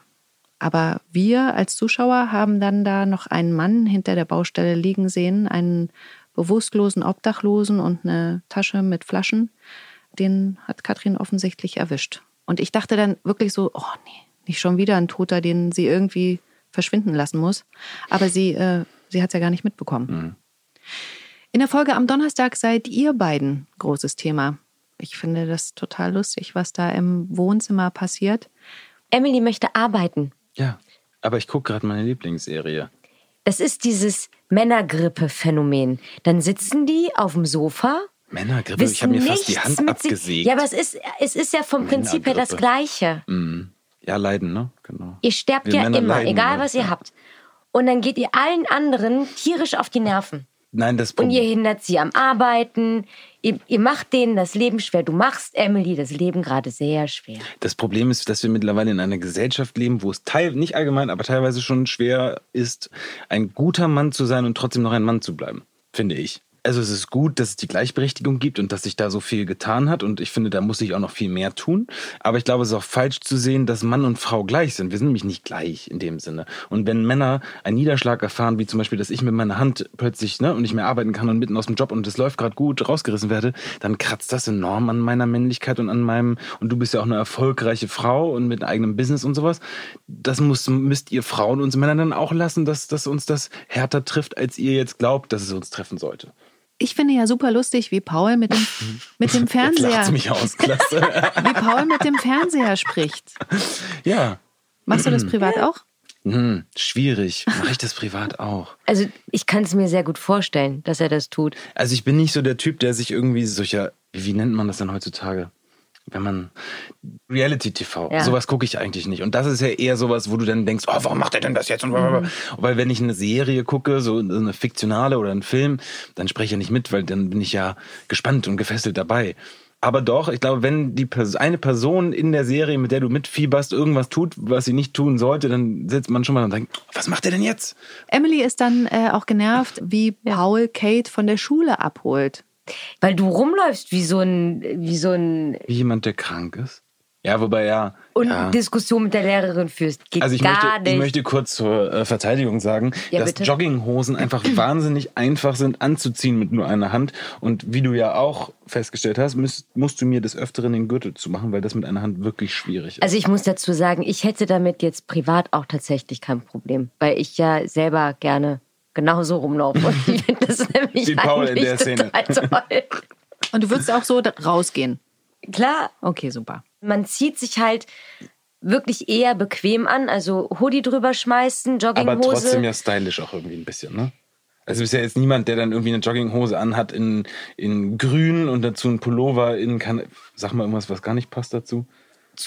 Aber wir als Zuschauer haben dann da noch einen Mann hinter der Baustelle liegen sehen, einen bewusstlosen Obdachlosen und eine Tasche mit Flaschen. Den hat Katrin offensichtlich erwischt. Und ich dachte dann wirklich so, oh nee, nicht schon wieder ein Toter, den sie irgendwie verschwinden lassen muss. Aber sie, äh, sie hat es ja gar nicht mitbekommen. In der Folge am Donnerstag seid ihr beiden großes Thema. Ich finde das total lustig, was da im Wohnzimmer passiert. Emily möchte arbeiten. Ja, aber ich gucke gerade meine Lieblingsserie. Das ist dieses Männergrippe-Phänomen. Dann sitzen die auf dem Sofa. Männergrippe, ich habe mir fast die Hand abgesägt. Ja, aber es ist, es ist ja vom Prinzip her das. Gleiche. Ja, leiden, ne? Genau. Ihr sterbt Wir ja Männer immer, leiden egal was ihr habt. Und dann geht ihr allen anderen tierisch auf die Nerven. Nein, das Und ihr Problem. hindert sie am Arbeiten. Ihr, ihr macht denen das Leben schwer. Du machst Emily das Leben gerade sehr schwer. Das Problem ist, dass wir mittlerweile in einer Gesellschaft leben, wo es teil, nicht allgemein, aber teilweise schon schwer ist, ein guter Mann zu sein und trotzdem noch ein Mann zu bleiben, finde ich. Also es ist gut, dass es die Gleichberechtigung gibt und dass sich da so viel getan hat und ich finde, da muss sich auch noch viel mehr tun. Aber ich glaube, es ist auch falsch zu sehen, dass Mann und Frau gleich sind. Wir sind nämlich nicht gleich in dem Sinne. Und wenn Männer einen Niederschlag erfahren, wie zum Beispiel, dass ich mit meiner Hand plötzlich ne, und nicht mehr arbeiten kann und mitten aus dem Job und es läuft gerade gut, rausgerissen werde, dann kratzt das enorm an meiner Männlichkeit und an meinem, und du bist ja auch eine erfolgreiche Frau und mit eigenem Business und sowas. Das muss, müsst ihr Frauen uns Männer dann auch lassen, dass, dass uns das härter trifft, als ihr jetzt glaubt, dass es uns treffen sollte. Ich finde ja super lustig, wie Paul mit dem, mit dem Fernseher, mich aus, klasse. wie Paul mit dem Fernseher spricht. ja, Machst du das privat auch? hm, schwierig. Mache ich das privat auch? Also ich kann es mir sehr gut vorstellen, dass er das tut. Also ich bin nicht so der Typ, der sich irgendwie solcher, wie nennt man das denn heutzutage? Wenn man Reality-TV, Ja. sowas gucke ich eigentlich nicht. Und das ist ja eher sowas, wo du dann denkst, oh, warum macht er denn das jetzt? Und blablabla. Weil wenn ich eine Serie gucke, so eine fiktionale oder einen Film, dann spreche ich ja nicht mit, weil dann bin ich ja gespannt und gefesselt dabei. Aber doch, ich glaube, wenn die eine Person in der Serie, mit der du mitfieberst, irgendwas tut, was sie nicht tun sollte, dann sitzt man schon mal und denkt, was macht er denn jetzt? Emily ist dann äh, auch genervt, wie Paul Kate von der Schule abholt. Weil du rumläufst wie so ein, wie so ein Wie jemand, der krank ist. Ja, wobei ja. und ja. Diskussion mit der Lehrerin führst. Geht Also ich gar möchte, nicht. ich möchte kurz zur äh, Verteidigung sagen, Ja, dass bitte. Jogginghosen einfach wahnsinnig einfach sind anzuziehen mit nur einer Hand. Und wie du ja auch festgestellt hast, musst, musst du mir des Öfteren den Gürtel zu machen, weil das mit einer Hand wirklich schwierig ist. Also ich muss dazu sagen, ich hätte damit jetzt privat auch tatsächlich kein Problem, weil ich ja selber gerne genauso rumlaufe. Und ich finde das nämlich Wie Paul in der Szene. total toll. Und du würdest auch so da- rausgehen. Klar, Okay, super. man zieht sich halt wirklich eher bequem an, also Hoodie drüber schmeißen, Jogginghose. Aber trotzdem ja stylisch auch irgendwie ein bisschen, ne? Also ist ja jetzt niemand, der dann irgendwie eine Jogginghose anhat in, in grün und dazu einen Pullover in, kann, sag mal irgendwas, was gar nicht passt dazu.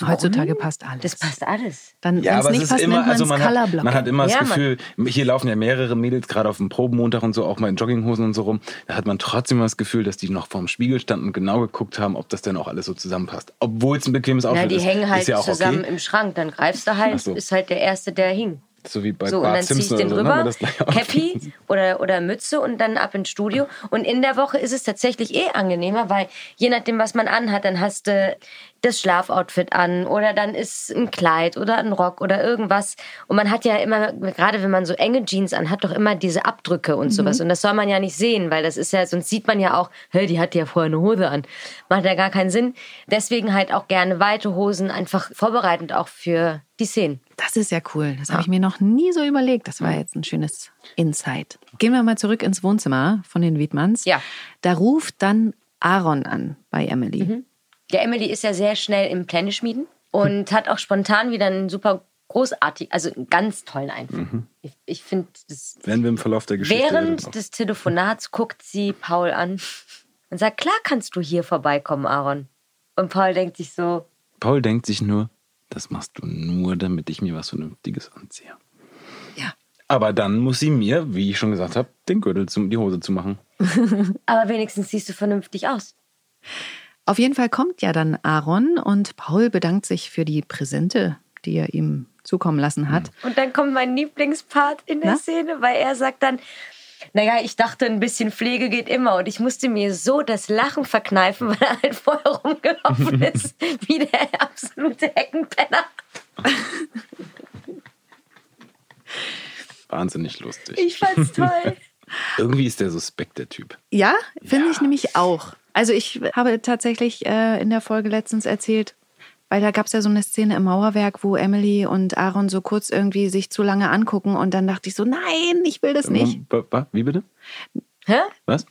Heutzutage passt alles. Das passt alles. Dann, Ja, wenn es aber nicht es ist passt, immer, also man hat, man hat immer das Ja, Mann. Gefühl, hier laufen ja mehrere Mädels gerade auf dem Probenmontag und so, auch mal in Jogginghosen und so rum. Da hat man trotzdem das Gefühl, dass die noch vorm Spiegel standen und genau geguckt haben, ob das denn auch alles so zusammenpasst. Obwohl es ein bequemes Outfit Ja, die ist. hängen halt ist ja auch zusammen okay. im Schrank. Dann greifst du halt, so. ist halt der Erste, der hing. So wie bei So, und Bart dann zieh ich Simpson den oder so, ne? gleiche Outfit Cappy oder, oder Mütze und dann ab ins Studio. Und in der Woche ist es tatsächlich eh angenehmer, weil je nachdem, was man anhat, dann hast du das Schlafoutfit an oder dann ist ein Kleid oder ein Rock oder irgendwas. Und man hat ja immer, gerade wenn man so enge Jeans anhat, doch immer diese Abdrücke und sowas. Und das soll man ja nicht sehen, weil das ist ja, sonst sieht man ja auch, hey, die hat ja vorher eine Hose an. Macht ja gar keinen Sinn. Deswegen halt auch gerne weite Hosen, einfach vorbereitend auch für die Szenen. Das ist ja cool. Das habe ich mir noch nie so überlegt. Das war jetzt ein schönes Insight. Gehen wir mal zurück ins Wohnzimmer von den Wiedmanns. Ja. Da ruft dann Aaron an bei Emily. Der Emily ist ja sehr schnell im Pläne schmieden und hat auch spontan wieder einen super großartig, also einen ganz tollen Einfluss. Ich, ich finde, das Werden wir im Verlauf der Geschichte. während des Telefonats guckt sie Paul an und sagt, klar kannst du hier vorbeikommen, Aaron. Und Paul denkt sich so, Paul denkt sich nur, das machst du nur, damit ich mir was Vernünftiges anziehe. Ja. Aber dann muss sie mir, wie ich schon gesagt habe, den Gürtel, zum, die Hose zu machen. aber wenigstens siehst du vernünftig aus. Auf jeden Fall kommt ja dann Aaron und Paul bedankt sich für die Präsente, die er ihm zukommen lassen hat. Und dann kommt mein Lieblingspart in der Na? Szene, weil er sagt dann, naja, ich dachte, ein bisschen Pflege geht immer. Und ich musste mir so das Lachen verkneifen, weil er halt vorher rumgelaufen ist, wie der absolute Heckenpenner. Wahnsinnig lustig. Ich fand's toll. Irgendwie ist der suspekt, der Typ. Ja, finde ich nämlich auch. Also ich habe tatsächlich äh, in der Folge letztens erzählt, weil da gab es ja so eine Szene im Mauerwerk, wo Emily und Aaron so kurz irgendwie sich zu lange angucken und dann dachte ich so, nein, ich will das nicht. Wa- Wie bitte? Hä? Was?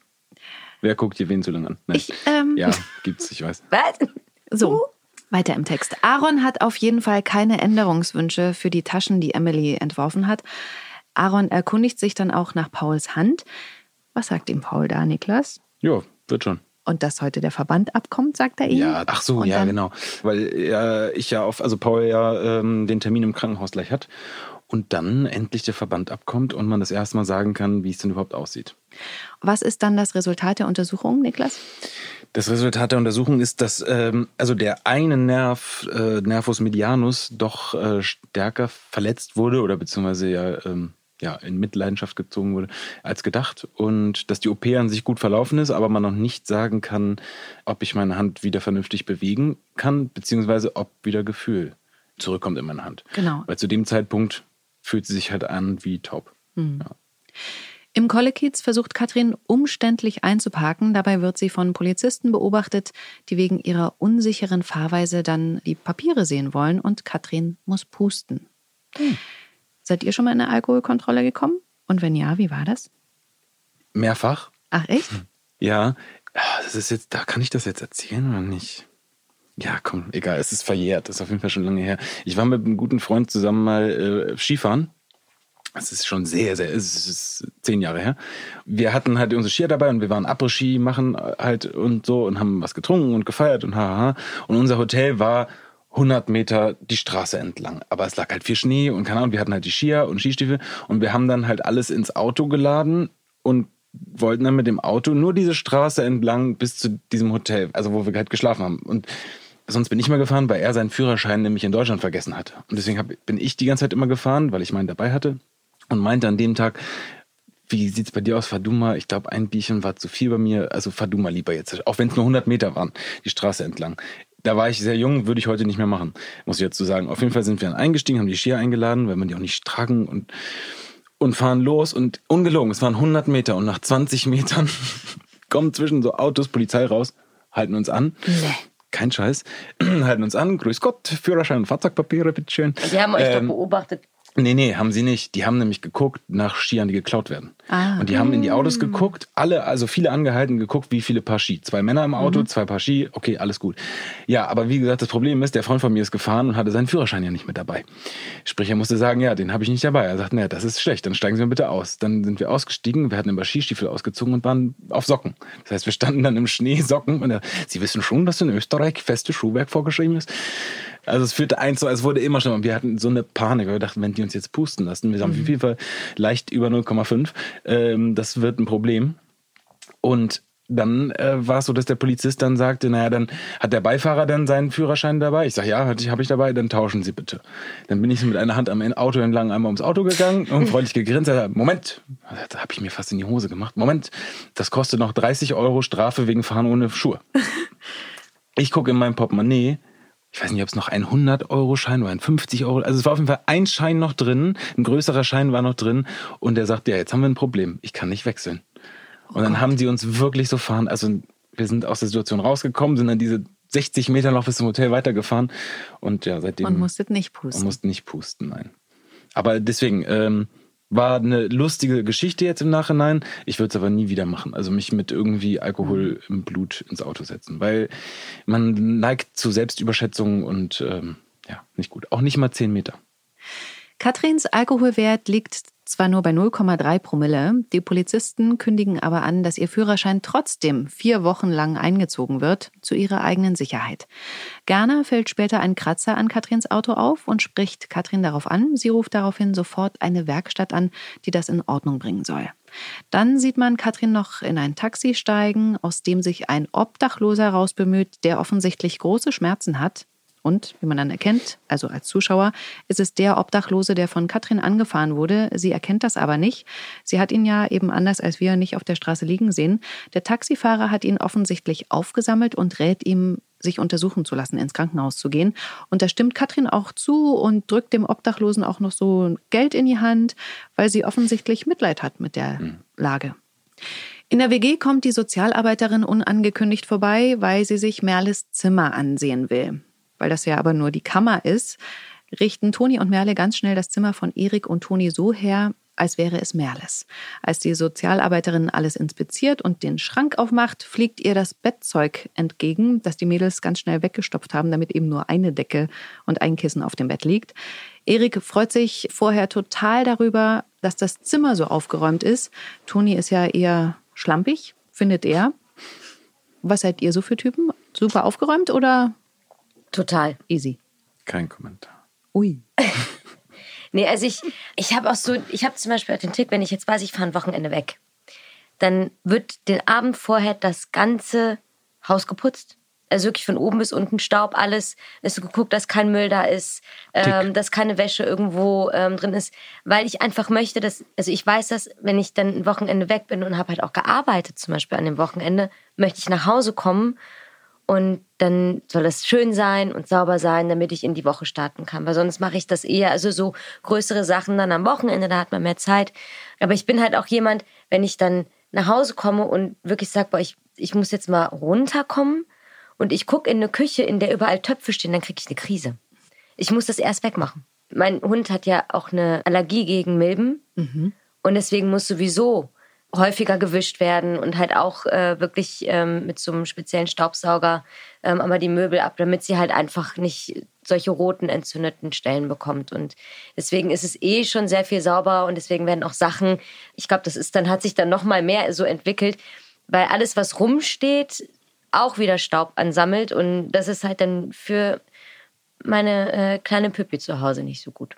Wer guckt hier wen zu lange an? Nein. Ich, ähm, ja, gibt's, ich weiß. Was? So, weiter im Text. Aaron hat auf jeden Fall keine Änderungswünsche für die Taschen, die Emily entworfen hat. Aaron erkundigt sich dann auch nach Pauls Hand. Was sagt ihm Paul da, Niklas? Ja, wird schon. Und dass heute der Verband abkommt, sagt er ihm. Ja, ach so, Und ja, genau. Weil äh, ich ja auf, also Paul ja ähm, den Termin im Krankenhaus gleich hat und dann endlich der Verband abkommt und man das erste Mal sagen kann, wie es denn überhaupt aussieht. Was ist dann das Resultat der Untersuchung, Niklas? Das Resultat der Untersuchung ist, dass ähm, also der eine Nerv, äh, Nervus medianus, doch äh, stärker verletzt wurde oder beziehungsweise ja, ähm, ja in Mitleidenschaft gezogen wurde als gedacht und dass die OP an sich gut verlaufen ist, aber man noch nicht sagen kann, ob ich meine Hand wieder vernünftig bewegen kann, beziehungsweise ob wieder Gefühl zurückkommt in meine Hand. Genau. Weil zu dem Zeitpunkt fühlt sie sich halt an wie taub. Im Kollekiez versucht Katrin umständlich einzuparken. Dabei wird sie von Polizisten beobachtet, die wegen ihrer unsicheren Fahrweise dann die Papiere sehen wollen und Katrin muss pusten. Seid ihr schon mal in eine Alkoholkontrolle gekommen? Und wenn ja, wie war das? Mehrfach Ach echt? Ja, ah, das ist jetzt, da kann ich das jetzt erzählen oder nicht? Ja, komm, egal, es ist verjährt, das ist auf jeden Fall schon lange her. Ich war mit einem guten Freund zusammen mal äh, Skifahren. Das ist schon sehr, sehr, es ist zehn Jahre her. Wir hatten halt unsere Skier dabei und wir waren Après-Ski machen halt und so und haben was getrunken und gefeiert und haha. Und unser Hotel war 100 Meter die Straße entlang. Aber es lag halt viel Schnee und keine Ahnung, wir hatten halt die Skier und Skistiefel und wir haben dann halt alles ins Auto geladen und wollten dann mit dem Auto nur diese Straße entlang bis zu diesem Hotel, also wo wir halt geschlafen haben. Und sonst bin ich mal gefahren, weil er seinen Führerschein nämlich in Deutschland vergessen hat. Und deswegen hab, bin ich die ganze Zeit immer gefahren, weil ich meinen dabei hatte und meinte an dem Tag, wie sieht's bei dir aus? Fahr du mal. Ich glaube, ein Bierchen war zu viel bei mir. Also fahr du mal lieber jetzt. Auch wenn es nur 100 Meter waren, die Straße entlang. Da war ich sehr jung, würde ich heute nicht mehr machen, muss ich dazu sagen. Auf jeden Fall sind wir dann eingestiegen, haben die Skier eingeladen, weil man die auch nicht tragen und, und fahren los. Und ungelogen, es waren 100 Meter und nach 20 Metern kommen zwischen so Autos, Polizei raus, halten uns an. Kein Scheiß. halten uns an. Grüß Gott, Führerschein und Fahrzeugpapiere, bitteschön. Die haben euch Ähm, doch beobachtet. Nee, nee, haben sie nicht. Die haben nämlich geguckt nach Skiern, die geklaut werden. Ah. Und die haben in die Autos geguckt, alle, also viele angehalten, geguckt, wie viele Paar Ski. Zwei Männer im Auto, zwei Paar Ski, okay, alles gut. Ja, aber wie gesagt, das Problem ist, der Freund von mir ist gefahren und hatte seinen Führerschein ja nicht mit dabei. Sprich, er musste sagen, ja, den habe ich nicht dabei. Er sagt, naja, das ist schlecht, dann steigen Sie mal bitte aus. Dann sind wir ausgestiegen, wir hatten immer Skistiefel ausgezogen und waren auf Socken. Das heißt, wir standen dann im Schnee, Socken und er, Sie wissen schon, dass in Österreich feste Schuhwerk vorgeschrieben ist. Also es führte eins so, es wurde immer schlimmer. Wir hatten so eine Panik, weil wir dachten, wenn die uns jetzt pusten lassen, wir haben auf jeden Fall leicht über 0,5, ähm, das wird ein Problem. Und dann äh, war es so, dass der Polizist dann sagte, naja, dann hat der Beifahrer dann seinen Führerschein dabei. Ich sage, ja, habe ich dabei, dann tauschen Sie bitte. Dann bin ich so mit einer Hand am Auto entlang einmal ums Auto gegangen und freundlich gegrinst. Er sagt, Moment, da habe ich mir fast in die Hose gemacht. Moment, das kostet noch 30 Euro Strafe wegen Fahren ohne Schuhe. Ich gucke in mein Portemonnaie. Ich weiß nicht, ob es noch ein 100-Euro-Schein oder ein 50-Euro. Also es war auf jeden Fall ein Schein noch drin, ein größerer Schein war noch drin. Und der sagt, ja, jetzt haben wir ein Problem. Ich kann nicht wechseln. Und dann haben die uns wirklich so fahren. Also wir sind aus der Situation rausgekommen, sind dann diese 60 Meter noch bis zum Hotel weitergefahren. Und ja, seitdem. Und musstet nicht man pusten. musste nicht pusten, nein. Aber deswegen, ähm, war eine lustige Geschichte jetzt im Nachhinein. Ich würde es aber nie wieder machen. Also mich mit irgendwie Alkohol im Blut ins Auto setzen. Weil man neigt zu Selbstüberschätzungen und ähm, ja, nicht gut. Auch nicht mal 10 Meter. Katrins Alkoholwert liegt zwar nur bei 0,3 Promille, die Polizisten kündigen aber an, dass ihr Führerschein trotzdem vier Wochen lang eingezogen wird, zu ihrer eigenen Sicherheit. Gerner fällt später ein Kratzer an Katrins Auto auf und spricht Katrin darauf an. Sie ruft daraufhin sofort eine Werkstatt an, die das in Ordnung bringen soll. Dann sieht man Katrin noch in ein Taxi steigen, aus dem sich ein Obdachloser rausbemüht, der offensichtlich große Schmerzen hat. Und, wie man dann erkennt, also als Zuschauer, ist es der Obdachlose, der von Katrin angefahren wurde. Sie erkennt das aber nicht. Sie hat ihn ja eben anders als wir nicht auf der Straße liegen sehen. Der Taxifahrer hat ihn offensichtlich aufgesammelt und rät ihm, sich untersuchen zu lassen, ins Krankenhaus zu gehen. Und da stimmt Katrin auch zu und drückt dem Obdachlosen auch noch so Geld in die Hand, weil sie offensichtlich Mitleid hat mit der Lage. In der WG kommt die Sozialarbeiterin unangekündigt vorbei, weil sie sich Merles Zimmer ansehen will. Weil das ja aber nur die Kammer ist, richten Toni und Merle ganz schnell das Zimmer von Erik und Toni so her, als wäre es Merles. Als die Sozialarbeiterin alles inspiziert und den Schrank aufmacht, fliegt ihr das Bettzeug entgegen, das die Mädels ganz schnell weggestopft haben, damit eben nur eine Decke und ein Kissen auf dem Bett liegt. Erik freut sich vorher total darüber, dass das Zimmer so aufgeräumt ist. Toni ist ja eher schlampig, findet er. Was seid ihr so für Typen? Super aufgeräumt oder Total. easy? Kein Kommentar. Ui. Nee, also ich, ich habe auch so, ich habe zum Beispiel auch den Tick, wenn ich jetzt weiß, ich fahre ein Wochenende weg, dann wird den Abend vorher das ganze Haus geputzt. Also wirklich von oben bis unten Staub, alles. Es ist geguckt, dass kein Müll da ist, ähm, dass keine Wäsche irgendwo ähm, drin ist. Weil ich einfach möchte, dass, also ich weiß, dass wenn ich dann ein Wochenende weg bin und habe halt auch gearbeitet, zum Beispiel an dem Wochenende, möchte ich nach Hause kommen und dann soll es schön sein und sauber sein, damit ich in die Woche starten kann. Weil sonst mache ich das eher, also so größere Sachen dann am Wochenende, da hat man mehr Zeit. Aber ich bin halt auch jemand, wenn ich dann nach Hause komme und wirklich sage, boah, ich, ich muss jetzt mal runterkommen und ich gucke in eine Küche, in der überall Töpfe stehen, dann kriege ich eine Krise. Ich muss das erst wegmachen. Mein Hund hat ja auch eine Allergie gegen Milben und deswegen muss sowieso häufiger gewischt werden und halt auch äh, wirklich ähm, mit so einem speziellen Staubsauger ähm, aber die Möbel ab, damit sie halt einfach nicht solche roten entzündeten Stellen bekommt. Und deswegen ist es eh schon sehr viel sauber und deswegen werden auch Sachen, ich glaube, das ist dann, hat sich dann noch mal mehr so entwickelt, weil alles, was rumsteht, auch wieder Staub ansammelt und das ist halt dann für meine äh, kleine Püppi zu Hause nicht so gut.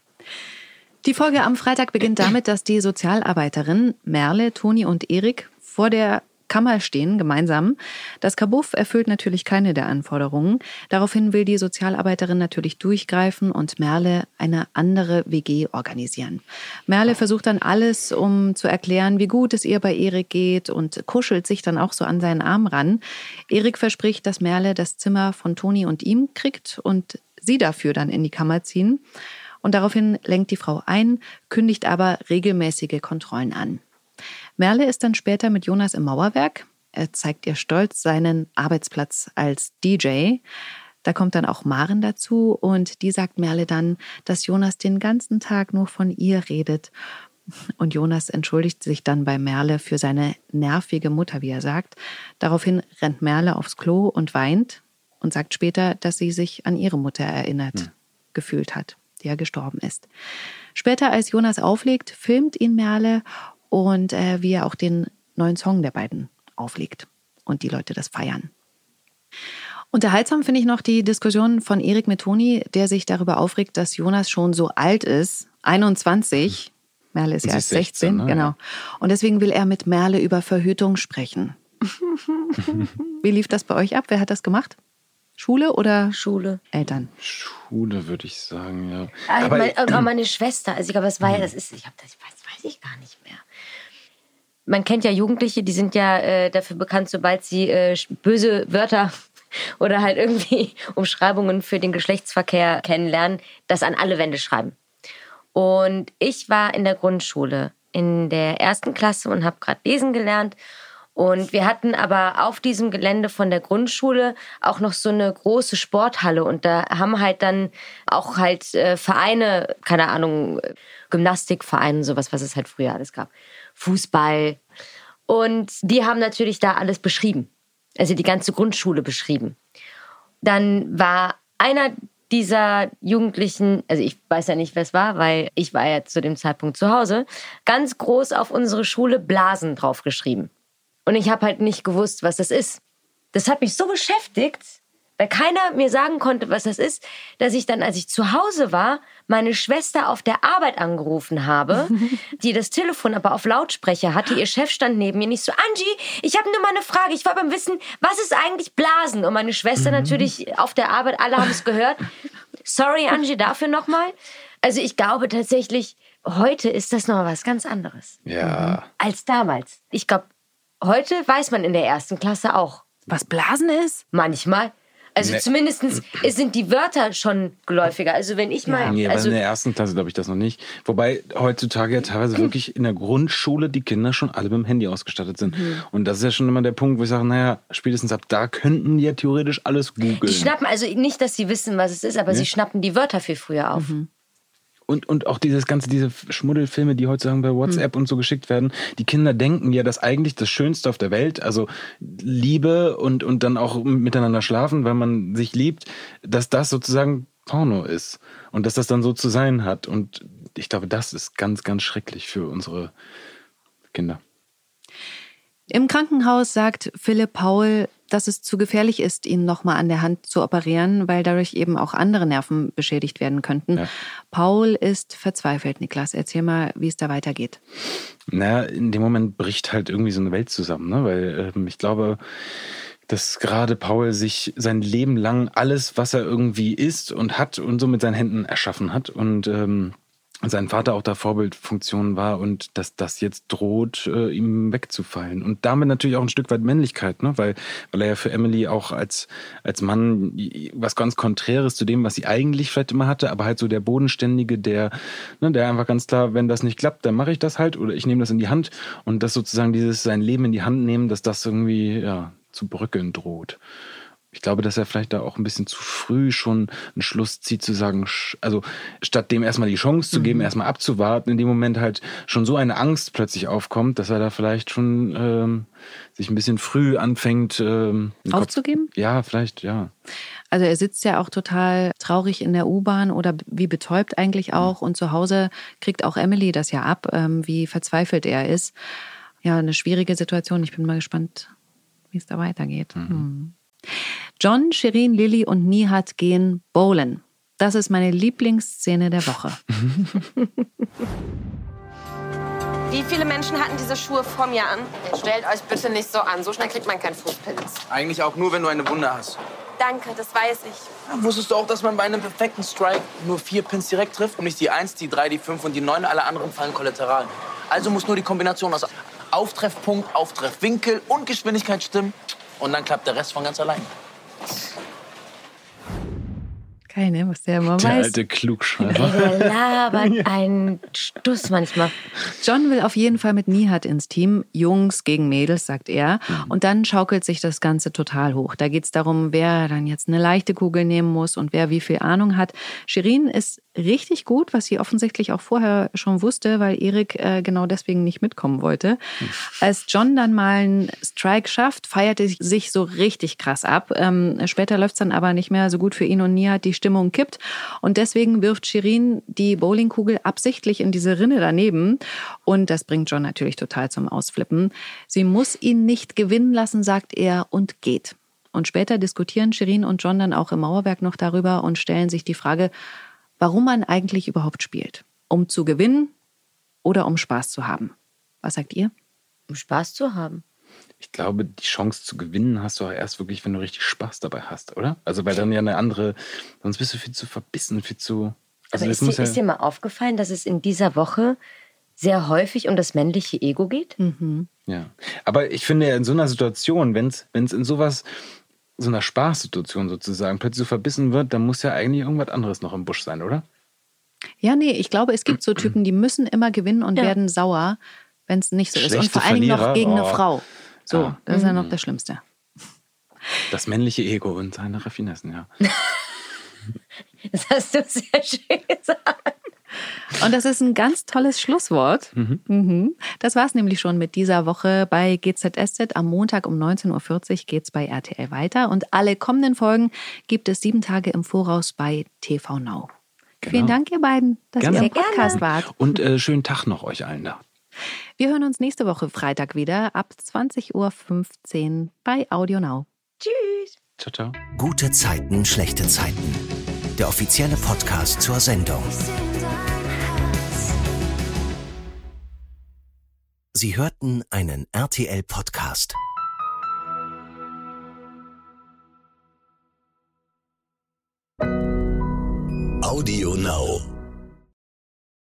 Die Folge am Freitag beginnt damit, dass die Sozialarbeiterin Merle, Toni und Erik vor der Kammer stehen, gemeinsam. Das Kabuff erfüllt natürlich keine der Anforderungen. Daraufhin will die Sozialarbeiterin natürlich durchgreifen und Merle eine andere WG organisieren. Merle versucht dann alles, um zu erklären, wie gut es ihr bei Erik geht und kuschelt sich dann auch so an seinen Arm ran. Erik verspricht, dass Merle das Zimmer von Toni und ihm kriegt und sie dafür dann in die Kammer ziehen. Und daraufhin lenkt die Frau ein, kündigt aber regelmäßige Kontrollen an. Merle ist dann später mit Jonas im Mauerwerk. Er zeigt ihr stolz seinen Arbeitsplatz als DJ. Da kommt dann auch Maren dazu und die sagt Merle dann, dass Jonas den ganzen Tag nur von ihr redet. Und Jonas entschuldigt sich dann bei Merle für seine nervige Mutter, wie er sagt. Daraufhin rennt Merle aufs Klo und weint und sagt später, dass sie sich an ihre Mutter erinnert, gefühlt hat ja gestorben ist. Später, als Jonas auflegt, filmt ihn Merle und äh, wie er auch den neuen Song der beiden auflegt und die Leute das feiern. Unterhaltsam finde ich noch die Diskussion von Erik mit Toni, der sich darüber aufregt, dass Jonas schon so alt ist, 21. Merle ist ja erst ist 16, 16, ne? genau. Und deswegen will er mit Merle über Verhütung sprechen. Wie lief das bei euch ab? Wer hat das gemacht? Schule oder Schule. Eltern? Schule, würde ich sagen, ja. Ah, Aber mein, auch meine Schwester, also ich glaube, das war ja, das ist, ich habe das weiß, weiß ich gar nicht mehr. Man kennt ja Jugendliche, die sind ja äh, dafür bekannt, sobald sie äh, böse Wörter oder halt irgendwie Umschreibungen für den Geschlechtsverkehr kennenlernen, das an alle Wände schreiben. Und ich war in der Grundschule in der ersten Klasse und habe gerade lesen gelernt. Und wir hatten aber auf diesem Gelände von der Grundschule auch noch so eine große Sporthalle. Und da haben halt dann auch halt äh, Vereine, keine Ahnung, Gymnastikvereine, sowas, was es halt früher alles gab. Fußball. Und die haben natürlich da alles beschrieben. Also die ganze Grundschule beschrieben. Dann war einer dieser Jugendlichen, also ich weiß ja nicht, wer es war, weil ich war ja zu dem Zeitpunkt zu Hause, ganz groß auf unsere Schule Blasen draufgeschrieben. Und ich habe halt nicht gewusst, was das ist. Das hat mich so beschäftigt, weil keiner mir sagen konnte, was das ist, dass ich dann, als ich zu Hause war, meine Schwester auf der Arbeit angerufen habe, die das Telefon aber auf Lautsprecher hatte. Ihr Chef stand neben mir nicht so, Angie, ich habe nur mal eine Frage. Ich war beim Wissen, was ist eigentlich Blasen? Und meine Schwester natürlich auf der Arbeit, alle haben es gehört. Sorry, Angie, dafür nochmal. Also ich glaube tatsächlich, heute ist das noch was ganz anderes ja. als damals. Ich glaube, heute weiß man in der ersten Klasse auch. Was Blasen ist? Manchmal. Also Nee. zumindest sind die Wörter schon geläufiger. Also wenn ich mal. Nee, aber also, in der ersten Klasse glaube ich das noch nicht. Wobei heutzutage ja teilweise wirklich in der Grundschule die Kinder schon alle mit dem Handy ausgestattet sind. Mhm. Und das ist ja schon immer der Punkt, wo ich sage, naja, spätestens ab da könnten die ja theoretisch alles googeln. die schnappen, also nicht, dass sie wissen, was es ist, aber sie schnappen die Wörter viel früher auf. Und, und auch dieses ganze, diese Schmuddelfilme, die heutzutage bei WhatsApp mhm. und so geschickt werden, die Kinder denken ja, dass eigentlich das Schönste auf der Welt, also Liebe und, und dann auch miteinander schlafen, weil man sich liebt, dass das sozusagen Porno ist und dass das dann so zu sein hat. Und ich glaube, das ist ganz, ganz schrecklich für unsere Kinder. Im Krankenhaus sagt Philipp Paul, dass es zu gefährlich ist, ihn nochmal an der Hand zu operieren, weil dadurch eben auch andere Nerven beschädigt werden könnten. Ja. Paul ist verzweifelt, Niklas. Erzähl mal, wie es da weitergeht. Naja, in dem Moment bricht halt irgendwie so eine Welt zusammen, ne? weil ähm, ich glaube, dass gerade Paul sich sein Leben lang alles, was er irgendwie ist und hat und so mit seinen Händen erschaffen hat und ähm, sein Vater auch da Vorbildfunktion war und dass das jetzt droht, äh, ihm wegzufallen. Und damit natürlich auch ein Stück weit Männlichkeit, ne? weil, weil er ja für Emily auch als, als Mann was ganz Konträres zu dem, was sie eigentlich vielleicht immer hatte, aber halt so der Bodenständige, der, ne, der einfach ganz klar, wenn das nicht klappt, dann mache ich das halt oder ich nehme das in die Hand und das sozusagen dieses sein Leben in die Hand nehmen, dass das irgendwie ja, zu bröckeln droht ich glaube, dass er vielleicht da auch ein bisschen zu früh schon einen Schluss zieht, zu sagen, also statt dem erstmal die Chance zu geben, mhm. erstmal abzuwarten, in dem Moment halt schon so eine Angst plötzlich aufkommt, dass er da vielleicht schon ähm, sich ein bisschen früh anfängt ähm, aufzugeben. Kopf, ja, vielleicht, ja. Also er sitzt ja auch total traurig in der U-Bahn oder wie betäubt eigentlich mhm. auch. Und zu Hause kriegt auch Emily das ja ab, ähm, wie verzweifelt er ist. Ja, eine schwierige Situation. Ich bin mal gespannt, wie es da weitergeht. Mhm. John, Shirin, Lilly und Nihat gehen bowlen. Das ist meine Lieblingsszene der Woche. Wie viele Menschen hatten diese Schuhe vor mir an? Stellt euch bitte nicht so an. So schnell kriegt man keinen Fußpilz. Eigentlich auch nur, wenn du eine Wunde hast. Danke, das weiß ich. Ja, wusstest du auch, dass man bei einem perfekten Strike nur vier Pins direkt trifft und nicht die 1, die 3, die 5 und die 9? Alle anderen fallen kollateral. Also muss nur die Kombination aus Auftreffpunkt, Auftreffwinkel und Geschwindigkeit stimmen. Und dann klappt der Rest von ganz allein. Keine, was der immer der weiß. Der alte Klugschreiber. Der labert einen Stuss manchmal. John will auf jeden Fall mit Nihat ins Team. Jungs gegen Mädels, sagt er. Mhm. Und dann schaukelt sich das Ganze total hoch. Da geht es darum, wer dann jetzt eine leichte Kugel nehmen muss und wer wie viel Ahnung hat. Shirin ist richtig gut, was sie offensichtlich auch vorher schon wusste, weil Erik äh, genau deswegen nicht mitkommen wollte. Als John dann mal einen Strike schafft, feiert er sich so richtig krass ab. Ähm, später läuft es dann aber nicht mehr so gut für ihn und Nihat. Die Stimmung kippt. Und deswegen wirft Shirin die Bowlingkugel absichtlich in diese Rinne daneben. Und das bringt John natürlich total zum Ausflippen. Sie muss ihn nicht gewinnen lassen, sagt er, und geht. Und später diskutieren Shirin und John dann auch im Mauerwerk noch darüber und stellen sich die Frage, warum man eigentlich überhaupt spielt. Um zu gewinnen oder um Spaß zu haben. Was sagt ihr? Um Spaß zu haben ich glaube, die Chance zu gewinnen hast du auch erst wirklich, wenn du richtig Spaß dabei hast, oder? Also, weil dann ja eine andere, sonst bist du viel zu verbissen, viel zu. Also Aber ist, dir, ja ist dir mal aufgefallen, dass es in dieser Woche sehr häufig um das männliche Ego geht? Mhm. Ja. Aber ich finde in so einer Situation, wenn es in sowas, so einer Spaßsituation sozusagen plötzlich so verbissen wird, dann muss ja eigentlich irgendwas anderes noch im Busch sein, oder? Ja, nee, ich glaube, es gibt so Typen, die müssen immer gewinnen und ja. werden sauer, wenn es nicht so Schlechte ist. Und vor allem noch gegen oh. eine Frau. So, ah. das ist ja noch mhm. das Schlimmste. Das männliche Ego und seine Raffinessen, ja. das hast du sehr schön gesagt. Und das ist ein ganz tolles Schlusswort. Mhm. Mhm. Das war es nämlich schon mit dieser Woche bei GZSZ. Am Montag um 19.40 Uhr geht es bei RTL weiter. Und alle kommenden Folgen gibt es sieben Tage im Voraus bei TV Now. Genau. Vielen Dank, ihr beiden, dass Gerne. ihr im Podcast wart. Und äh, schönen Tag noch euch allen da. Wir hören uns nächste Woche Freitag wieder ab 20.15 Uhr bei Audio Now. Tschüss. Ciao, ciao. Gute Zeiten, schlechte Zeiten. Der offizielle Podcast zur Sendung. Sie hörten einen RTL-Podcast. Audio Now.